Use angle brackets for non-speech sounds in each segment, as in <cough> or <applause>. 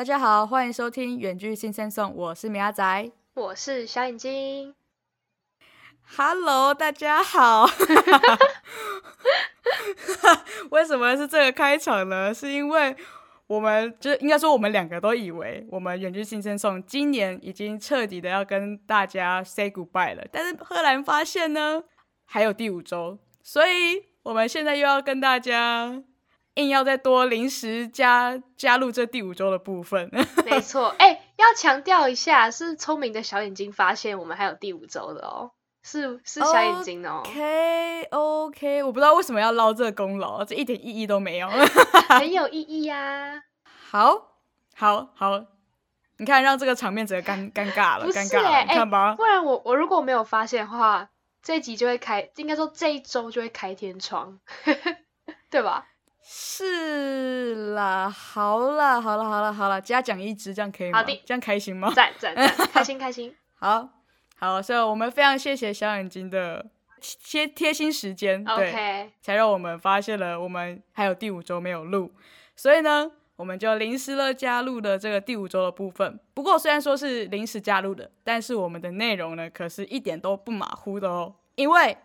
大家好，欢迎收听《远距新生颂》，我是米阿仔，我是小眼睛。Hello，大家好。为什么是这个开场呢？是因为我们就应该说，我们两个都以为我们《远距新生颂》今年已经彻底的要跟大家 say goodbye 了，但是赫然发现呢，还有第五周，所以我们现在又要跟大家。硬要再多临时加加入这第五周的部分，<laughs> 没错。哎，要强调一下，是聪明的小眼睛发现我们还有第五周的哦，是是小眼睛哦。OK OK，我不知道为什么要捞这个功劳，这一点意义都没有。<laughs> 很有意义呀。好，好，好，你看，让这个场面整个尴尴尬了，尴尬了，看吧。不然我我如果没有发现的话，这一集就会开，应该说这一周就会开天窗，<laughs> 对吧？是啦，好啦，好啦，好啦，好啦，加奖一支，这样可以吗？好的，这样开心吗？赞赞赞，<laughs> 开心开心。好好，所以我们非常谢谢小眼睛的贴贴心时间，对，才让我们发现了我们还有第五周没有录，所以呢，我们就临时了加入了这个第五周的部分。不过虽然说是临时加入的，但是我们的内容呢，可是一点都不马虎的哦，因为。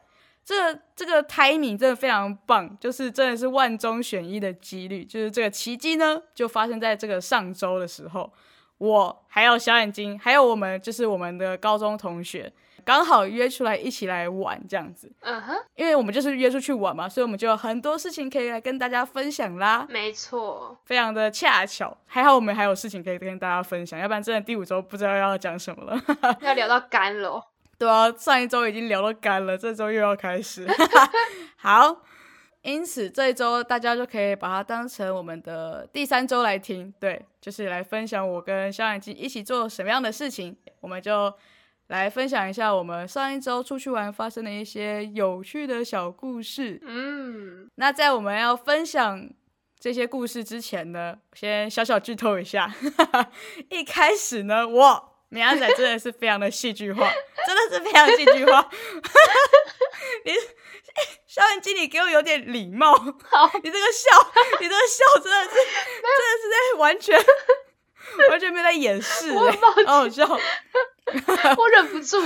这这个 timing 真的非常棒，就是真的是万中选一的几率，就是这个奇迹呢，就发生在这个上周的时候，我还有小眼睛，还有我们就是我们的高中同学，刚好约出来一起来玩这样子。嗯哼，因为我们就是约出去玩嘛，所以我们就有很多事情可以来跟大家分享啦。没错，非常的恰巧，还好我们还有事情可以跟大家分享，要不然真的第五周不知道要讲什么了，<laughs> 要聊到干了。对啊，上一周已经聊到干了，这周又要开始。<laughs> 好，因此这一周大家就可以把它当成我们的第三周来听，对，就是来分享我跟肖眼睛一起做什么样的事情。我们就来分享一下我们上一周出去玩发生的一些有趣的小故事。嗯，那在我们要分享这些故事之前呢，先小小剧透一下。<laughs> 一开始呢，我。米亚仔真的是非常的戏剧化，真的是非常戏剧化。<laughs> 你小眼睛，你给我有点礼貌。好，你这个笑，你这个笑真的是，<laughs> 真的是在完全完全没在掩饰，我好好笑，<laughs> 我忍不住。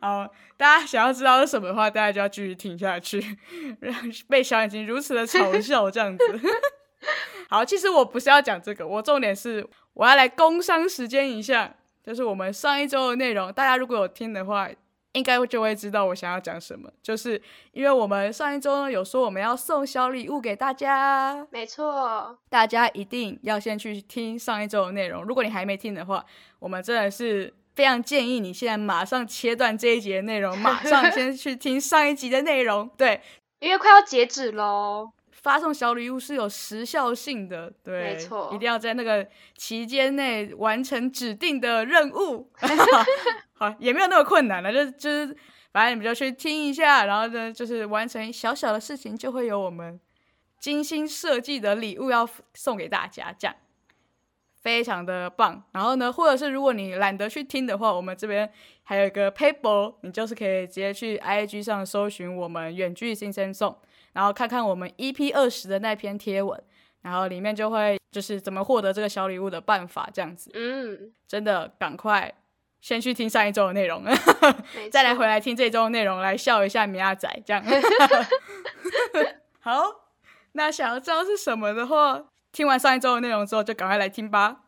好，大家想要知道是什么的话，大家就要继续听下去，让被小眼睛如此的嘲笑这样子。好，其实我不是要讲这个，我重点是我要来工商时间一下，就是我们上一周的内容，大家如果有听的话，应该就会知道我想要讲什么。就是因为我们上一周呢有说我们要送小礼物给大家，没错，大家一定要先去听上一周的内容。如果你还没听的话，我们真的是非常建议你现在马上切断这一集的内容，马上先去听上一集的内容。对，<laughs> 因为快要截止喽。发送小礼物是有时效性的，对，没错，一定要在那个期间内完成指定的任务。<laughs> 好，也没有那么困难了，就就是，反正你们就去听一下，然后呢，就是完成小小的事情，就会有我们精心设计的礼物要送给大家，这样非常的棒。然后呢，或者是如果你懒得去听的话，我们这边还有一个 paper，你就是可以直接去 IG 上搜寻我们远距新生送。然后看看我们 EP 二十的那篇贴文，然后里面就会就是怎么获得这个小礼物的办法这样子。嗯，真的赶快先去听上一周的内容，再来回来听这周的内容，来笑一下米亚仔这样。<laughs> 好，那想要知道是什么的话，听完上一周的内容之后，就赶快来听吧。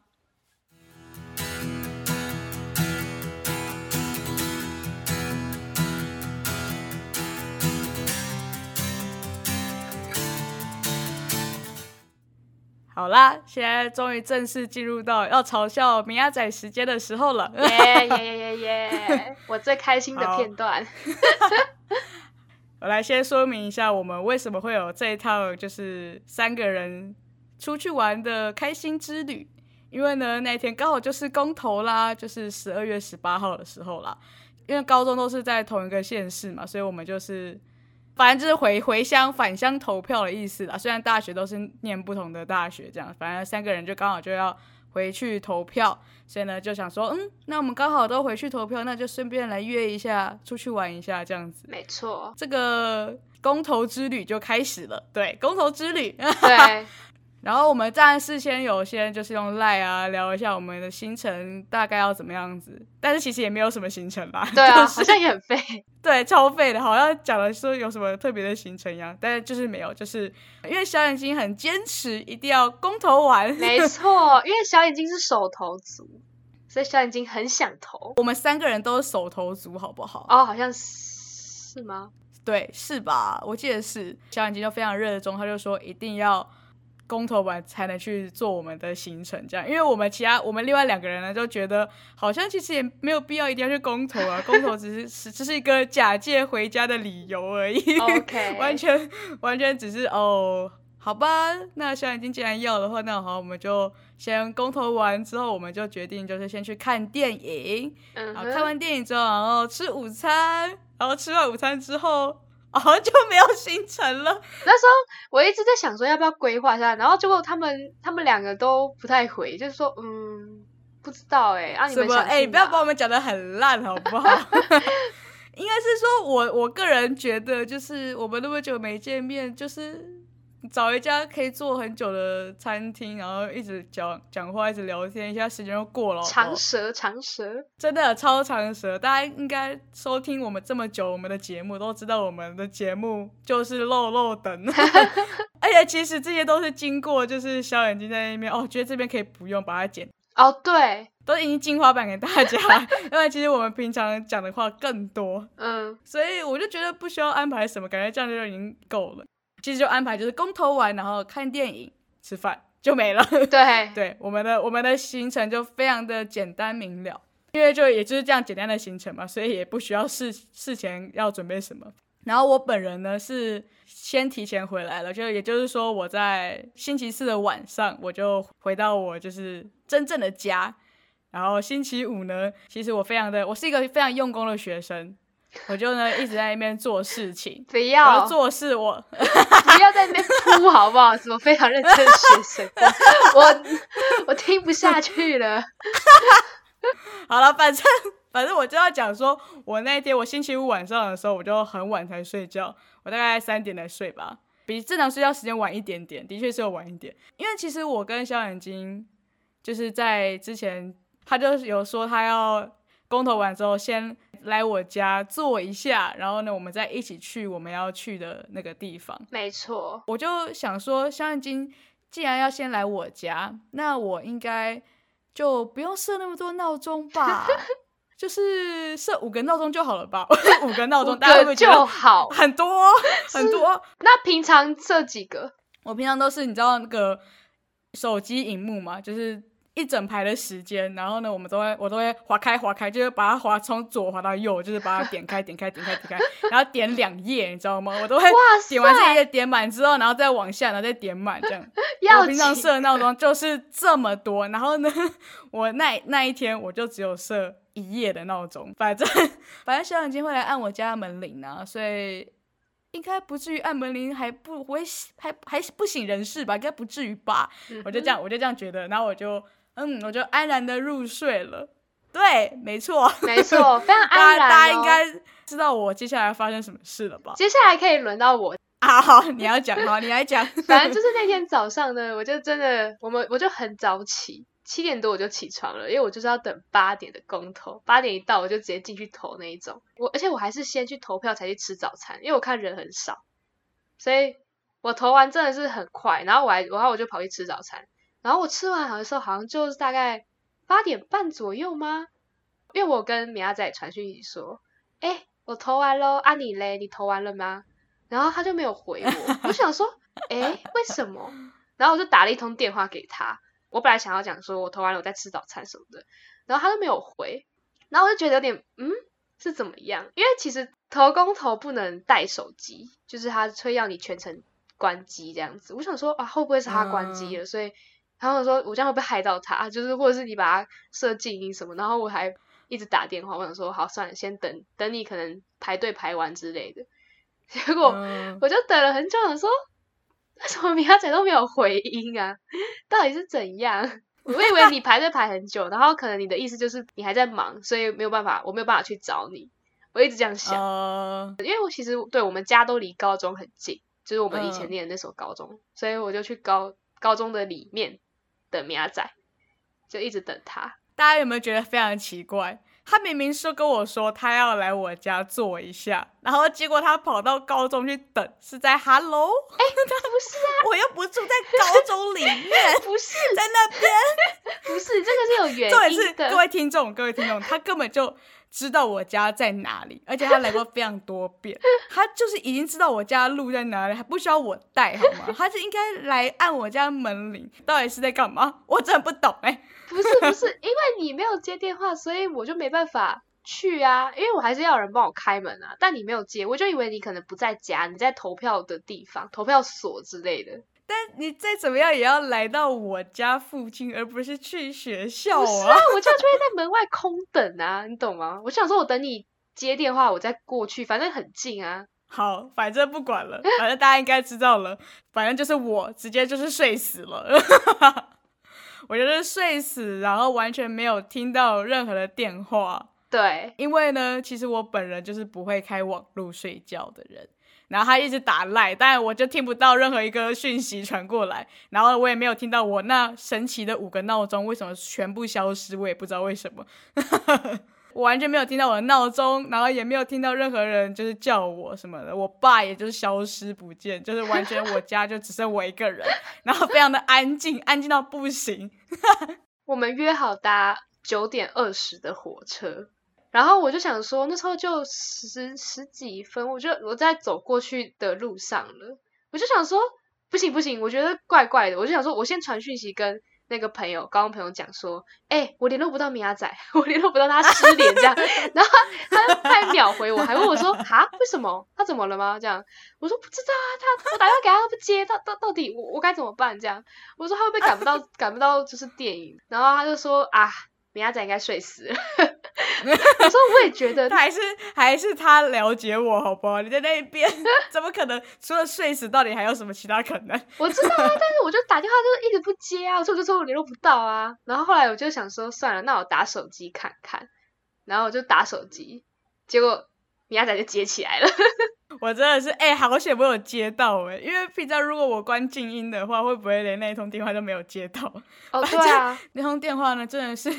好啦，现在终于正式进入到要嘲笑米亚仔时间的时候了。耶耶耶耶耶！<laughs> 我最开心的片段。<laughs> 我来先说明一下，我们为什么会有这一套，就是三个人出去玩的开心之旅。因为呢，那天刚好就是公投啦，就是十二月十八号的时候啦。因为高中都是在同一个县市嘛，所以我们就是。反正就是回回乡返乡投票的意思啦。虽然大学都是念不同的大学，这样，反正三个人就刚好就要回去投票，所以呢就想说，嗯，那我们刚好都回去投票，那就顺便来约一下，出去玩一下，这样子。没错，这个公投之旅就开始了。对，公投之旅。对，<laughs> 然后我们当然事先有先就是用赖啊聊一下我们的行程大概要怎么样子，但是其实也没有什么行程吧。<laughs> 对啊，就是好像也很废。<laughs> 对，超废的，好像讲的说有什么特别的行程一样，但是就是没有，就是因为小眼睛很坚持一定要公投完，没错，因为小眼睛是手头族，所以小眼睛很想投。<laughs> 我们三个人都是手头足，好不好？哦，好像是是吗？对，是吧？我记得是小眼睛就非常热衷，他就说一定要公投完才能去做我们的行程，这样，因为我们其他我们另外两个人呢就觉得好像其实也没有必要一定要去公投啊，<laughs> 公投只是是只是一个假借回家的理由而已。OK 完全完全只是哦。好吧，那小眼睛既然要的话，那好，我们就先公投完之后，我们就决定就是先去看电影，嗯然后看，完电影之后，然后吃午餐，然后吃完午餐之后，哦就没有行程了。那时候我一直在想说要不要规划一下，然后结果他们他们两个都不太回，就是说嗯不知道哎、啊你什么？哎、不要把我们讲的很烂好不好？<laughs> 应该是说我我个人觉得，就是我们那么久没见面，就是找一家可以坐很久的餐厅，然后一直讲讲话，一直聊天，一下时间就过了长舌长舌，真的超长舌，大家应该收听我们这么久，我们的节目都知道我们的节目就是漏漏等，<laughs> <laughs> 而且其实这些都是经过就是小眼睛在那边哦，觉得这边可以不用把它剪，哦对，都已经精华版给大家，<laughs> 因为其实我们平常讲的话更多，嗯。所以我就觉得不需要安排什么，感觉这样就已经够了。其实就安排就是公投完，然后看电影、吃饭就没了。<laughs> 对，对，我们的我们的行程就非常的简单明了，因为就也就是这样简单的行程嘛，所以也不需要事事前要准备什么。然后我本人呢是先提前回来了，就也就是说我在星期四的晚上我就回到我就是真正的家，然后星期五呢，其实我非常的我是一个非常用功的学生，我就呢一直在那边做事情，不然要后做事我 <laughs> 不要在那边哭好不好？什么非常认真的学生，我我我听不下去了。<laughs> 好了，反正反正我就要讲说，我那一天我星期五晚上的时候，我就很晚才睡觉，我大概三点才睡吧，比正常睡觉时间晚一点点，的确是有晚一点。因为其实我跟小眼睛就是在之前，他就有说他要公投完之后先来我家坐一下，然后呢，我们再一起去我们要去的那个地方。没错，我就想说，小眼睛既然要先来我家，那我应该就不用设那么多闹钟吧，<laughs> 就是设五个闹钟就好了吧？<laughs> 五个闹钟，五大家会不个就会觉得好。很多很多？那平常这几个，我平常都是你知道那个手机荧幕嘛，就是。一整排的时间，然后呢，我们都会我都会划开划开，就是把它划从左划到右，就是把它点开点开点开点开，然后点两页，你知道吗？我都会哇 <laughs> 点完这一塞，页点满之后，然后再往下，然后再点满这样。我平常紧设的闹钟就是这么多，然后呢，我那那一天我就只有设一夜的闹钟，反正 <laughs> 反正小眼睛会来按我家的门铃啊，所以应该不至于按门铃还不会还还不省人事吧？应该不至于吧？我就这样我就这样觉得，然后我就嗯，我就安然的入睡了。对，没错，没错，<laughs> 非常安然、大家应该知道我接下来发生什么事了吧？接下来可以轮到我，啊，好，你要讲，好，你来讲。<laughs> 反正就是那天早上呢，我就真的，我们我就很早起，七点多我就起床了，因为我就是要等八点的公投，八点一到我就直接进去投那一种。我而且我还是先去投票才去吃早餐，因为我看人很少，所以我投完真的是很快，然后我还然后我就跑去吃早餐，然后我吃完好的时候好像就是大概八点半左右吗？因为我跟米亚仔传讯息说，哎、我投完喽，啊你嘞，你投完了吗？然后他就没有回我，<laughs> 我想说，哎，为什么？然后我就打了一通电话给他，我本来想要讲说我投完了我在吃早餐什么的，然后他都没有回，然后我就觉得有点，嗯，是怎么样？因为其实投公投不能带手机，就是他催要你全程关机这样子。我想说啊，会不会是他关机了？所以他们说我这样会不会害到他？就是或者是你把他设静音什么，然后我还一直打电话，我想说好算了，先等等你可能排队排完之类的。<laughs> 结果嗯我就等了很久，想说为什么米亚仔都没有回音啊？<laughs> 到底是怎样？我以为你排队排很久，然后可能你的意思就是你还在忙，所以没有办法，我没有办法去找你。我一直这样想，呃，因为我其实对我们家都离高中很近，就是我们以前嗯念的那所高中，所以我就去高高中的里面等明仔，就一直等他。大家有没有觉得非常奇怪？他明明说跟我说他要来我家坐一下，然后结果他跑到高中去等，是在 Hello？哎，不是啊，<laughs> 我又不住在高中里面，<laughs> 不是在那边，<laughs> 不是这个是有原因的。各位听众，各位听众，他根本就知道我家在哪里，而且他来过非常多遍，<laughs> 他就是已经知道我家路在哪里，还不需要我带好吗？他是应该来按我家门铃，到底是在干嘛？我真的不懂哎。不是不是，因为你没有接电话，所以我就没办法去啊。因为我还是要有人帮我开门啊。但你没有接，我就以为你可能不在家，你在投票的地方，投票所之类的。但你再怎么样也要来到我家附近，而不是去学校啊。我就就会在门外空等啊，<laughs> 你懂吗？我想说，我等你接电话，我再过去，反正很近啊。好，反正不管了，<laughs> 反正大家应该知道了，反正就是我直接就是睡死了。<laughs> 我就是睡死，然后完全没有听到任何的电话。对，因为呢，其实我本人就是不会开网络睡觉的人。然后他一直打赖，但我就听不到任何一个讯息传过来。然后我也没有听到我那神奇的五个闹钟为什么全部消失，我也不知道为什么。<laughs> 我完全没有听到我的闹钟，然后也没有听到任何人就是叫我什么的。我爸也就是消失不见，就是完全我家就只剩我一个人，然后非常的安静，安静到不行。<laughs> 我们约好搭九点二十的火车，然后我就想说那时候就十十几分，我就我在走过去的路上了，我就想说不行不行，我觉得怪怪的，我就想说我先传讯息跟。那个朋友，高中朋友讲说，哎，我联络不到米亚仔，<laughs> 我联络不到他失联这样，<laughs> 然后他他还秒回我，还问我说，哈，为什么？他怎么了吗？这样，我说不知道啊，他我打电话给他都不接，到到到底我我该怎么办？这样，我说他会不会赶不到 <laughs> 赶不到就是电影？然后他就说啊。米亚仔应该睡死了。<laughs> 我说我也觉得，还是还是他了解我，好不好？你在那边 <laughs> 怎么可能？除了睡死，到底还有什么其他可能？我知道啊，<laughs> 但是我就打电话就是一直不接啊，我说我就说我联络不到啊。然后后来我就想说，算了，那我打手机看看。然后我就打手机，结果米亚仔就接起来了。<laughs> 我真的是哎，好险我有接到哎，因为平常如果我关静音的话，会不会连那一通电话都没有接到？哦，对啊，那通电话呢，真的是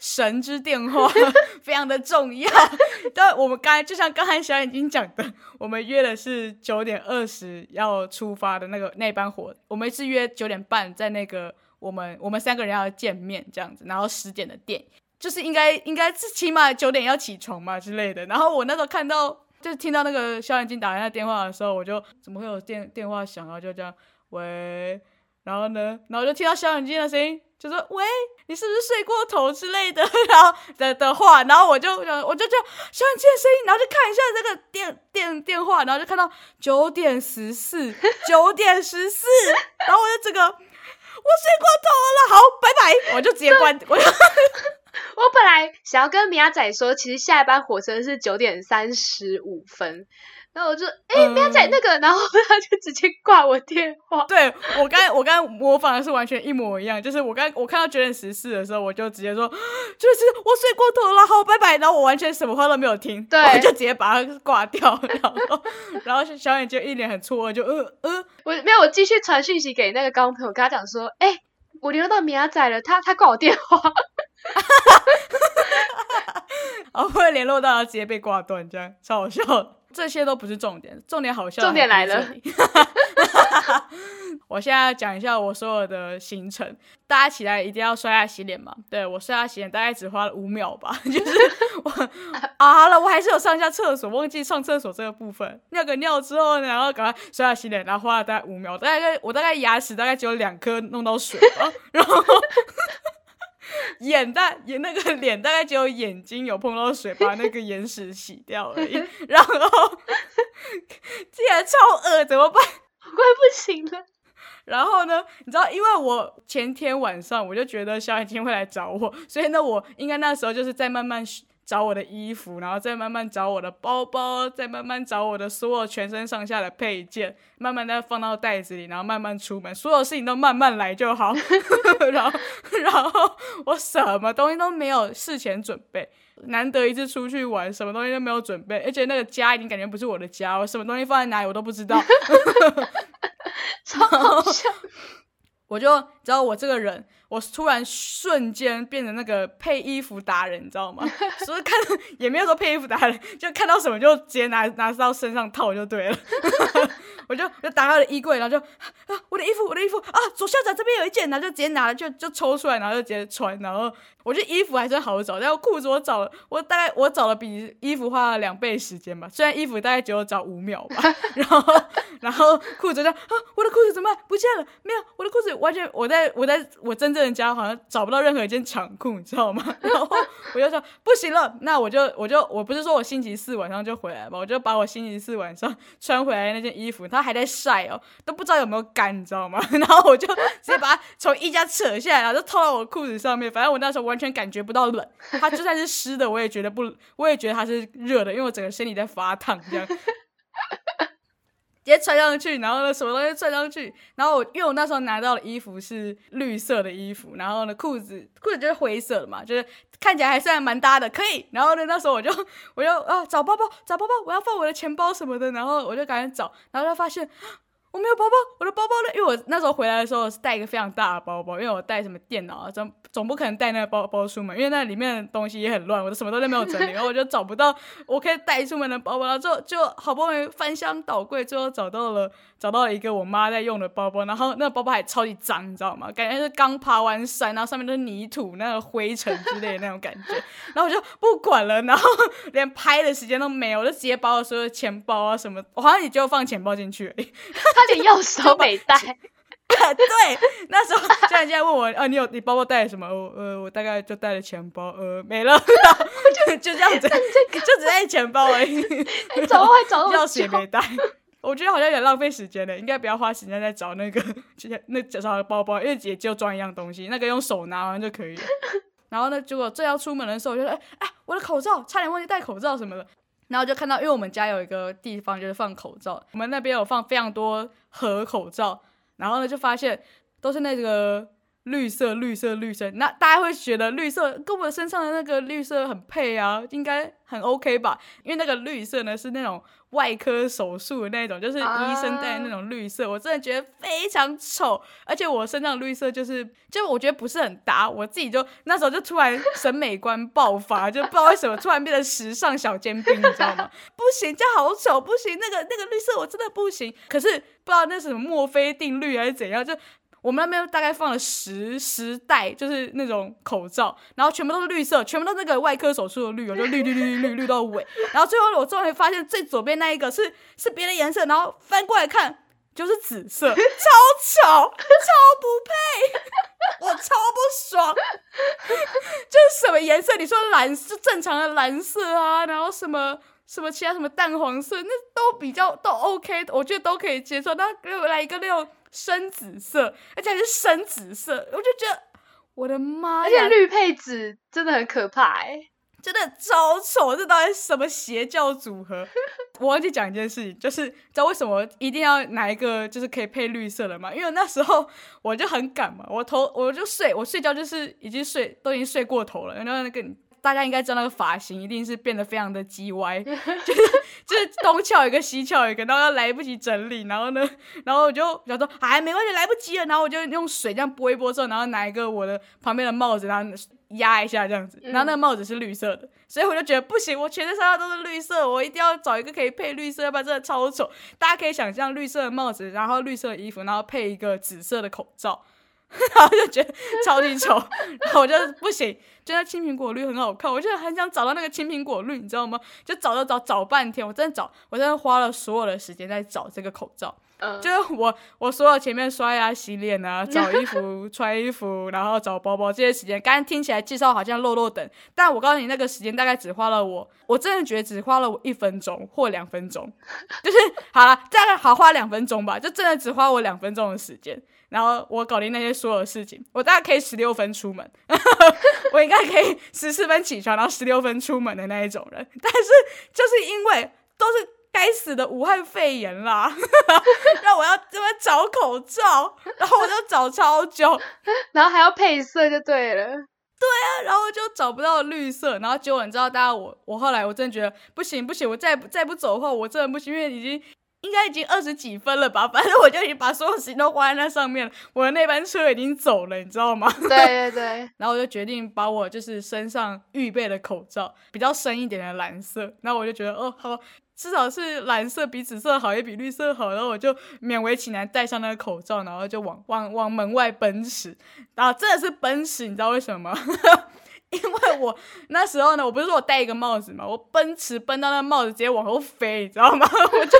神之电话，<laughs> 非常的重要。但我们刚才就像刚才小眼睛讲的，我们约的是九点二十要出发的那个那班火，我们是约九点半在那个我们我们三个人要见面这样子，然后十点的电，就是应该应该是起码九点要起床嘛之类的。然后我那时候看到。就听到那个肖眼镜打来那电话的时候，我就怎么会有电电话响然后就这样喂，然后呢，然后就听到肖眼镜的声音，就说喂，你是不是睡过头之类的，<laughs> 然后的的话，然后我就想，我就叫肖眼镜的声音，然后就看一下这个电电电话，然后就看到九点十四，<laughs> 九点十四，<laughs> 然后我就这个我睡过头了，好，拜拜，我就直接关，我就。<laughs> 我本来想要跟米亚仔说，其实下一班火车是九点三十五分，然后我就哎，米亚仔那个，然后他就直接挂我电话。对我刚我刚模仿的是完全一模一样，就是我刚我看到九点十四的时候，我就直接说，<gasps> 就是我睡过头了，好拜拜，然后我完全什么话都没有听，对，我就直接把它挂掉，然后 <laughs> 然后小眼就一脸很错愕，就呃呃，我没有，我继续传讯息给那个高中朋友，跟他讲说，哎，我联络到米亚仔了，他他挂我电话。哈哈哈哈哈！会联络到直接被挂断，这样超好笑。这些都不是重点，重点好笑。重点来了。<laughs> 我现在讲一下我所有的行程。大家起来一定要刷牙洗脸嘛？对我刷牙洗脸大概只花了五秒吧，<laughs> 就是我啊，好了，我还是有上下厕所，忘记上厕所这个部分。尿个尿之后，然后赶快刷牙洗脸，然后花了大概五秒，大概我大概牙齿大概只有两颗弄到水吧，<laughs> 然后。<laughs> 眼大眼那个脸大概只有眼睛有碰到水，把那个眼屎洗掉而已。<laughs> 然后 <laughs> 竟然超恶，怎么办？快不行了。然后呢，你知道，因为我前天晚上我就觉得小眼睛会来找我，所以呢，我应该那时候就是在慢慢。找我的衣服，然后再慢慢找我的包包，再慢慢找我的所有全身上下的配件，慢慢再放到袋子里，然后慢慢出门，所有事情都慢慢来就好。<laughs> 然后，然后我什么东西都没有事前准备，难得一次出去玩，什么东西都没有准备，而且那个家已经感觉不是我的家，我什么东西放在哪里我都不知道。<laughs> <laughs> 超好笑。我就知道我这个人，我突然瞬间变成那个配衣服达人，你知道吗？<laughs> 所以看也没有说配衣服达人，就看到什么就直接拿拿到身上套就对了。<laughs> 我就就打开了衣柜，然后就啊，我的衣服，我的衣服啊，左校长这边有一件，然后就直接拿了，就就抽出来，然后就直接穿。然后我觉得衣服还真好找，然后裤子我找了，我大概我找了比衣服花了两倍时间吧，虽然衣服大概只有找五秒吧。<laughs> 然后然后裤子就啊，我的裤子怎么办？不见了？没有，我的裤子完全我在我在我真正人家好像找不到任何一件长裤，你知道吗？<laughs> 然后我就说不行了，那我就我就我不是说我星期四晚上就回来嘛，我就把我星期四晚上穿回来那件衣服，它还在晒哦，都不知道有没有干，你知道吗？<laughs> 然后我就直接把它从衣架扯下来，然后就套到我裤子上面。反正我那时候完全感觉不到冷，它就算是湿的，我也觉得不，我也觉得它是热的，因为我整个身体在发烫这样。直接穿上去，然后呢，什么东西穿上去，然后我因为我那时候拿到的衣服是绿色的衣服，然后呢，裤子裤子就是灰色的嘛，就是看起来还算蛮搭的，可以。然后呢，那时候我就 <laughs> 我就啊找包包找包包，我要放我的钱包什么的，然后我就赶紧找，然后就发现。我没有包包，我的包包呢？因为我那时候回来的时候是带一个非常大的包包，因为我带什么电脑啊，总总不可能带那个包包出门，因为那里面的东西也很乱，我的什么都没有整理，然 <laughs> 后我就找不到我可以带出门的包包，然后就就好不容易翻箱倒柜，最后找到了找到了一个我妈在用的包包，然后那个包包还超级脏，你知道吗？感觉是刚爬完山，然后上面都是泥土、那个灰尘之类的那种感觉，<laughs> 然后我就不管了，然后 <laughs> 连拍的时间都没有，我就直接把我所有钱包啊什么，我好像也就放钱包进去。他连钥匙都没带，<laughs> 对，那时候现在现在问我，啊，你有你包包带什么？我呃，我大概就带了钱包，呃，没了，就 <laughs> 就这样子，就只带钱包而已，<laughs> 找还找钥匙也没带，我觉得好像有点浪费时间了，应该不要花时间在找那个，那找的包包，因为也就装一样东西，那个用手拿完就可以了。然后呢，结果正要出门的时候，我就说，哎，我的口罩，差点忘记戴口罩什么的。然后就看到，因为我们家有一个地方就是放口罩，我们那边有放非常多盒口罩，然后呢就发现都是那个绿色、绿色、绿色，那大家会觉得绿色跟我身上的那个绿色很配啊，应该很 OK 吧？因为那个绿色呢是那种。外科手术的那种，就是医生戴的那种绿色，我真的觉得非常丑，而且我身上绿色就是，就我觉得不是很搭，我自己就那时候就突然审美观爆发，<laughs> 就不知道为什么突然变成时尚小尖兵，你知道吗？<laughs> 不行，这样好丑，不行，那个那个绿色我真的不行。可是不知道那是什么墨菲定律还是怎样，就。我们那边大概放了十十袋，就是那种口罩，然后全部都是绿色，全部都是那个外科手术的绿，就绿绿绿绿绿绿到尾。<laughs> 然后最后我终于发现最左边那一个是是别的颜色，然后翻过来看就是紫色，<laughs> 超丑，超不配，<laughs> 我超不爽。就是什么颜色？你说蓝是正常的蓝色啊，然后什么什么其他什么淡黄色，那都比较都 OK，我觉得都可以接受。那给我来一个那种。深紫色，而且还是深紫色，我就觉得我的妈呀！而且绿配紫真的很可怕哎，真的超丑，这到底什么邪教组合？我忘记讲一件事情，就是知道为什么一定要拿一个就是可以配绿色的吗？因为那时候我就很赶嘛，我头我就睡，我睡觉就是已经睡都已经睡过头了，然后那个。大家应该知道那个发型一定是变得非常的鸡歪，<laughs> 就是就是东翘一个西翘一个，然后要来不及整理，然后呢，<laughs> 然后我就想说，哎，没关系，来不及了，然后我就用水这样拨一拨之后，然后拿一个我的旁边的帽子，然后压一下这样子，然后那个帽子是绿色的，所以我就觉得不行，我全身上下都是绿色，我一定要找一个可以配绿色，要不然真的超丑。大家可以想象绿色的帽子，然后绿色的衣服，然后配一个紫色的口罩。<laughs> 然后就觉得超级丑，然后我就不行，觉得青苹果绿很好看，我就很想找到那个青苹果绿，你知道吗？就找找找找半天，我真的找，我真的花了所有的时间在找这个口罩。嗯，就是我我所有前面刷牙、洗脸啊，找衣服、<laughs> 穿衣服，然后找包包这些时间，刚刚听起来介绍好像漏漏等，但我告诉你，那个时间大概只花了我，我真的觉得只花了我一分钟或两分钟，<laughs> 就是好了，大概好花两分钟吧，就真的只花我两分钟的时间。然后我搞定那些所有的事情，我大概可以十六分出门，<laughs> 我应该可以十四分起床，然后十六分出门的那一种人。但是就是因为都是该死的武汉肺炎啦，<laughs> 让我要这么找口罩，然后我就找超久，然后还要配色就对了。对啊，然后就找不到绿色，然后结果你知道，大家我我后来我真的觉得不行不行，我再再不走的话，我真的不行，因为已经。应该已经二十几分了吧，<laughs> 反正我就已经把所有时间都花在那上面了。我的那班车已经走了，你知道吗？对对对，<laughs> 然后我就决定把我就是身上预备的口罩比较深一点的蓝色，然后我就觉得哦好，至少是蓝色比紫色好，也比绿色好，然后我就勉为其难戴上那个口罩，然后就往往往门外奔驰，然后真的是奔驰，你知道为什么吗？<laughs> 因为我那时候呢，我不是说我戴一个帽子嘛，我奔驰奔到那帽子直接往后飞，你知道吗？我就。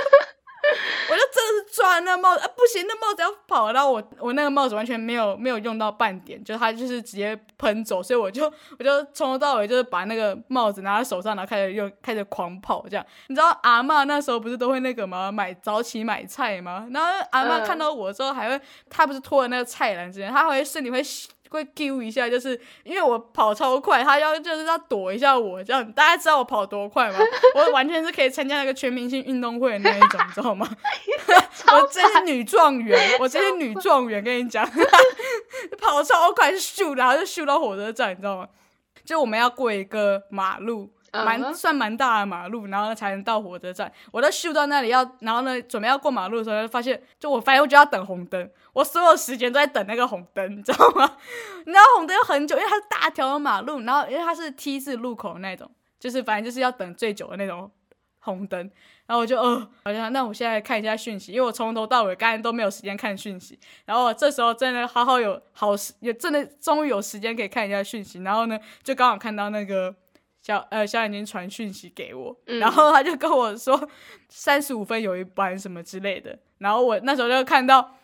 <laughs> 我就真的是抓那帽子啊，不行，那帽子要跑，然后我我那个帽子完全没有没有用到半点，就它就是直接喷走，所以我就 <laughs> 我就从头到尾就是把那个帽子拿在手上，然后开始又开始狂跑这样。你知道阿妈那时候不是都会那个吗？买早起买菜吗？然后阿妈看到我之后还会，她不是拖着那个菜篮子，她会身体会。会丢一下，就是因为我跑超快，他要就是要躲一下我这样。大家知道我跑多快吗？我完全是可以参加那个全明星运动会的那一种，你知道吗？<laughs> 我真是女状元，我真是女状元，跟你讲，<laughs> 跑超快，咻，然后就咻到火车站，你知道吗？就我们要过一个马路。蛮算蛮大的马路，然后才能到火车站。我在秀到那里要，然后呢，准备要过马路的时候，发现就我发现我就要等红灯，我所有时间都在等那个红灯，你知道吗？你知道红灯要很久，因为它是大条的马路，然后因为它是 T 字路口那种，就是反正就是要等最久的那种红灯。然后我就呃，好像那我现在看一下讯息，因为我从头到尾刚才都没有时间看讯息。然后这时候真的好好有好时，也真的终于有时间可以看一下讯息。然后呢，就刚好看到那个。小呃，小眼睛传讯息给我，然后他就跟我说三十五分有一班什么之类的，然后我那时候就看到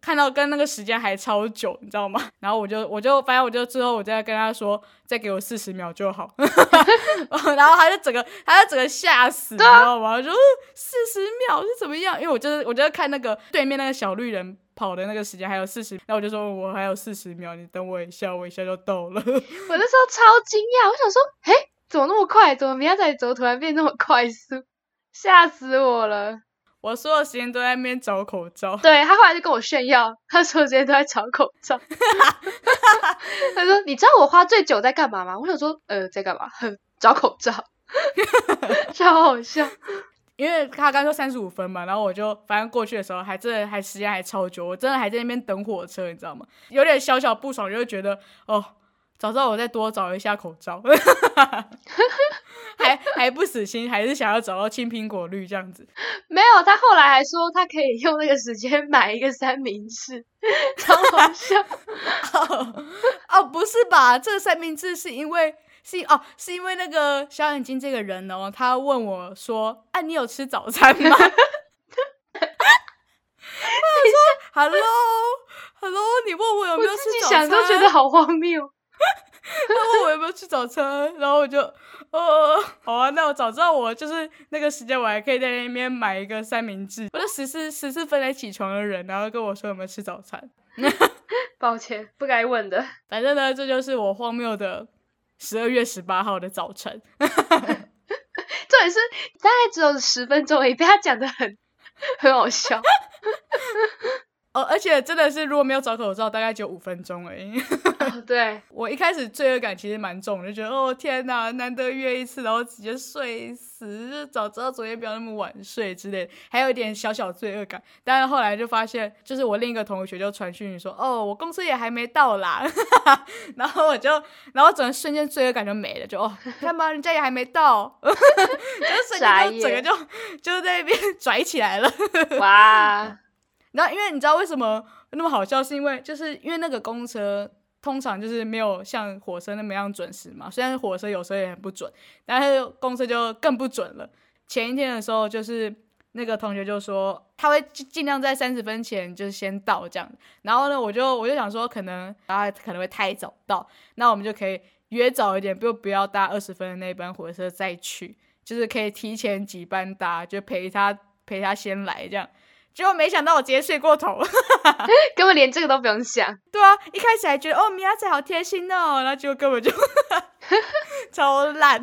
看到跟那个时间还超久，你知道吗？然后我就我就反正我就之后我再跟他说再给我四十秒就好，<laughs> 然后他就整个他就整个吓死，你知道吗？就四十秒是怎么样？因为我就是我就看那个对面那个小绿人跑的那个时间还有四十，然后我就说我还有四十秒，你等我一下，我一下就到了。<laughs> 我那时候超惊讶，我想说，嘿。怎么那么快？怎么明天再走突然变那么快速？<laughs> 吓死我了！我所有时间都在那边找口罩。对他后来就跟我炫耀，<laughs> 他所有时间都在找口罩。<laughs> 他说：“你知道我花最久在干嘛吗？”我想说：“呃，在干嘛？找口罩。”超好笑，因为他刚说三十五分嘛，然后我就反正过去的时候还真的还时间还超久，我真的还在那边等火车，你知道吗？有点小小不爽，就觉得哦。早知道我再多找一下口罩，<laughs> 还还不死心，还是想要找到青苹果绿这样子。没有，他后来还说他可以用那个时间买一个三明治，超好笑。<laughs> 哦，不是吧？这个三明治是因为是哦，是因为那个小眼睛这个人哦，他问我说：“啊，你有吃早餐吗？” <laughs> 我说：“Hello，Hello，你问我有没有吃早餐？”想都觉得好荒谬。<laughs> 他问我有没有吃早餐，然后我就，呃，好啊，那我早知道我就是那个时间，我还可以在那边买一个三明治。我就十四十四分才起床的人，然后跟我说有没有吃早餐。<laughs> 抱歉，不该问的。反正呢，这就是我荒谬的十二月十八号的早晨。<laughs> 这也是大概只有十分钟，也被他讲的很很好笑。哦，而且真的是，如果没有找口罩，大概只有五分钟而已。<laughs> 对 <laughs> 我一开始罪恶感其实蛮重，就觉得哦天哪，难得约一次，然后直接睡死，就早知道昨天不要那么晚睡之类，还有一点小小罪恶感。但是后来就发现，就是我另一个同学就传讯说，哦，我公司也还没到啦，<laughs> 然后我就，然后整个瞬间罪恶感就没了，就哦，看吧，人家也还没到，就瞬间就整个就就在那边拽起来了，哇。然后，因为你知道为什么那么好笑，是因为就是因为那个公车通常就是没有像火车那么样准时嘛。虽然火车有时候也很不准，但是公车就更不准了。前一天的时候，就是那个同学就说他会尽量在三十分前就是先到这样。然后呢，我就我就想说，可能他可能会太早到，那我们就可以约早一点，不不要搭二十分的那班火车再去，就是可以提前几班搭，就陪他陪他先来这样。结果没想到我直接睡过头，<laughs> 根本连这个都不用想。对啊，一开始还觉得哦米亚仔好贴心哦，然后结果根本就 <laughs> <laughs> 超烂。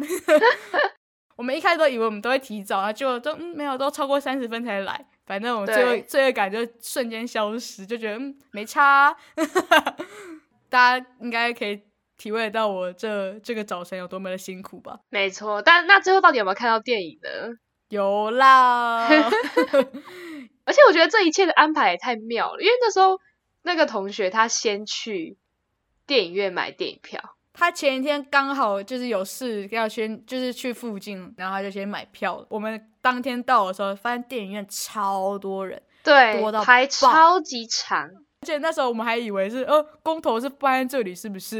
我们一开始都以为我们都会提早，啊，结果都没有，都超过三十分才来。反正我们最后罪恶感就瞬间消失，就觉得嗯没差。大家应该可以体会到我这这个早晨有多么的辛苦吧？没错，但那最后到底有没有看到电影呢？有啦。而且我觉得这一切的安排也太妙了，因为那时候那个同学他先去电影院买电影票，他前一天刚好就是有事要先就是去附近，然后他就先买票了。我们当天到的时候，发现电影院超多人，对，多到排超级长。而且那时候我们还以为是哦公投是放在这里是不是？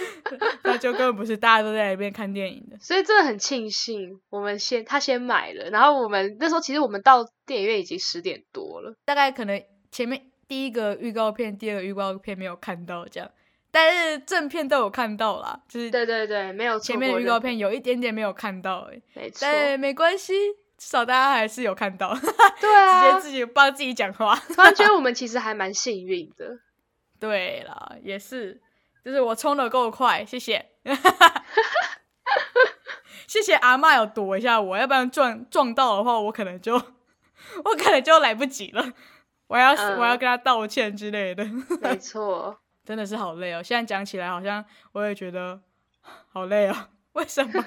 <laughs> 那就根本不是，大家都在那边看电影的。所以真的很庆幸，我们先他先买了，然后我们那时候其实我们到电影院已经十点多了，大概可能前面第一个预告片、第二个预告片没有看到这样，但是正片都有看到啦，就是对对对，没有前面的预告片有一点点没有看到、欸，没错，但没关系，至少大家还是有看到，直 <laughs> 对啊。直接，自己帮自己讲话。<laughs> 突然觉得我们其实还蛮幸运的，对啦，也是，就是我冲的够快，谢谢，<laughs> 谢谢阿妈有躲一下我，要不然撞撞到的话，我可能就我可能就来不及了，我要、嗯。我要跟他道歉之类的，没错，真的是好累哦。现在讲起来好像我也觉得 <gasps> 好累哦，为什么？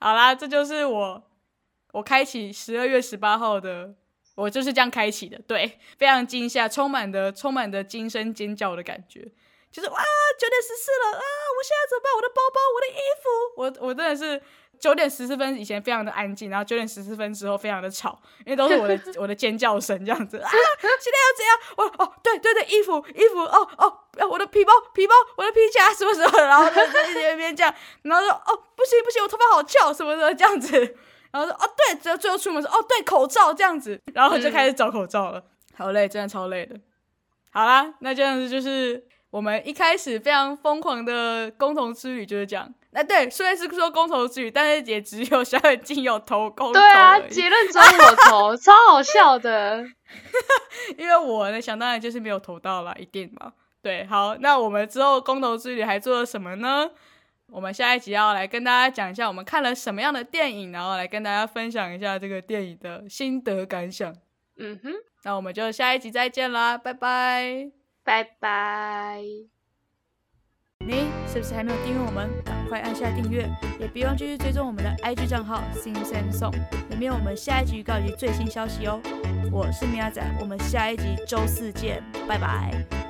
好啦，这就是我我开启十二月十八号的。我就是这样开启的，对，非常惊吓，充满的充满的惊声尖叫的感觉，就是哇，九点十四了啊！我现在怎么办？我的包包，我的衣服，我我真的是九点十四分以前非常的安静，然后九点十四分之后非常的吵，因为都是我的 <laughs> 我的尖叫声这样子啊！现在要怎样？我哦，对对对，衣服衣服哦哦，我的皮包皮包，我的皮夹什么什么，然后就在那边这样，然后说哦不行不行，我头发好翘什么的这样子。然后说哦对，只要最后出门说哦对，口罩这样子，然后就开始找口罩了，好累，真的超累的。好啦，那这样子就是我们一开始非常疯狂的公投之旅就是这样。那对，虽然是说公投之旅，但是也只有小眼睛有投公投对啊，结论只有我投，<laughs> 超好笑的。<laughs> 因为我呢想当然就是没有投到啦，一定嘛。对，好，那我们之后公投之旅还做了什么呢？我们下一集要来跟大家讲一下我们看了什么样的电影，然后来跟大家分享一下这个电影的心得感想。嗯哼，那我们就下一集再见啦，拜拜！拜拜。你是不是还没有订阅我们？赶快按下订阅，也别忘继续追踪我们的 IG 账号 Sing Sam Song，里面有我们下一集预告以及最新消息哦。我是米亚仔，我们下一集周四见，拜拜。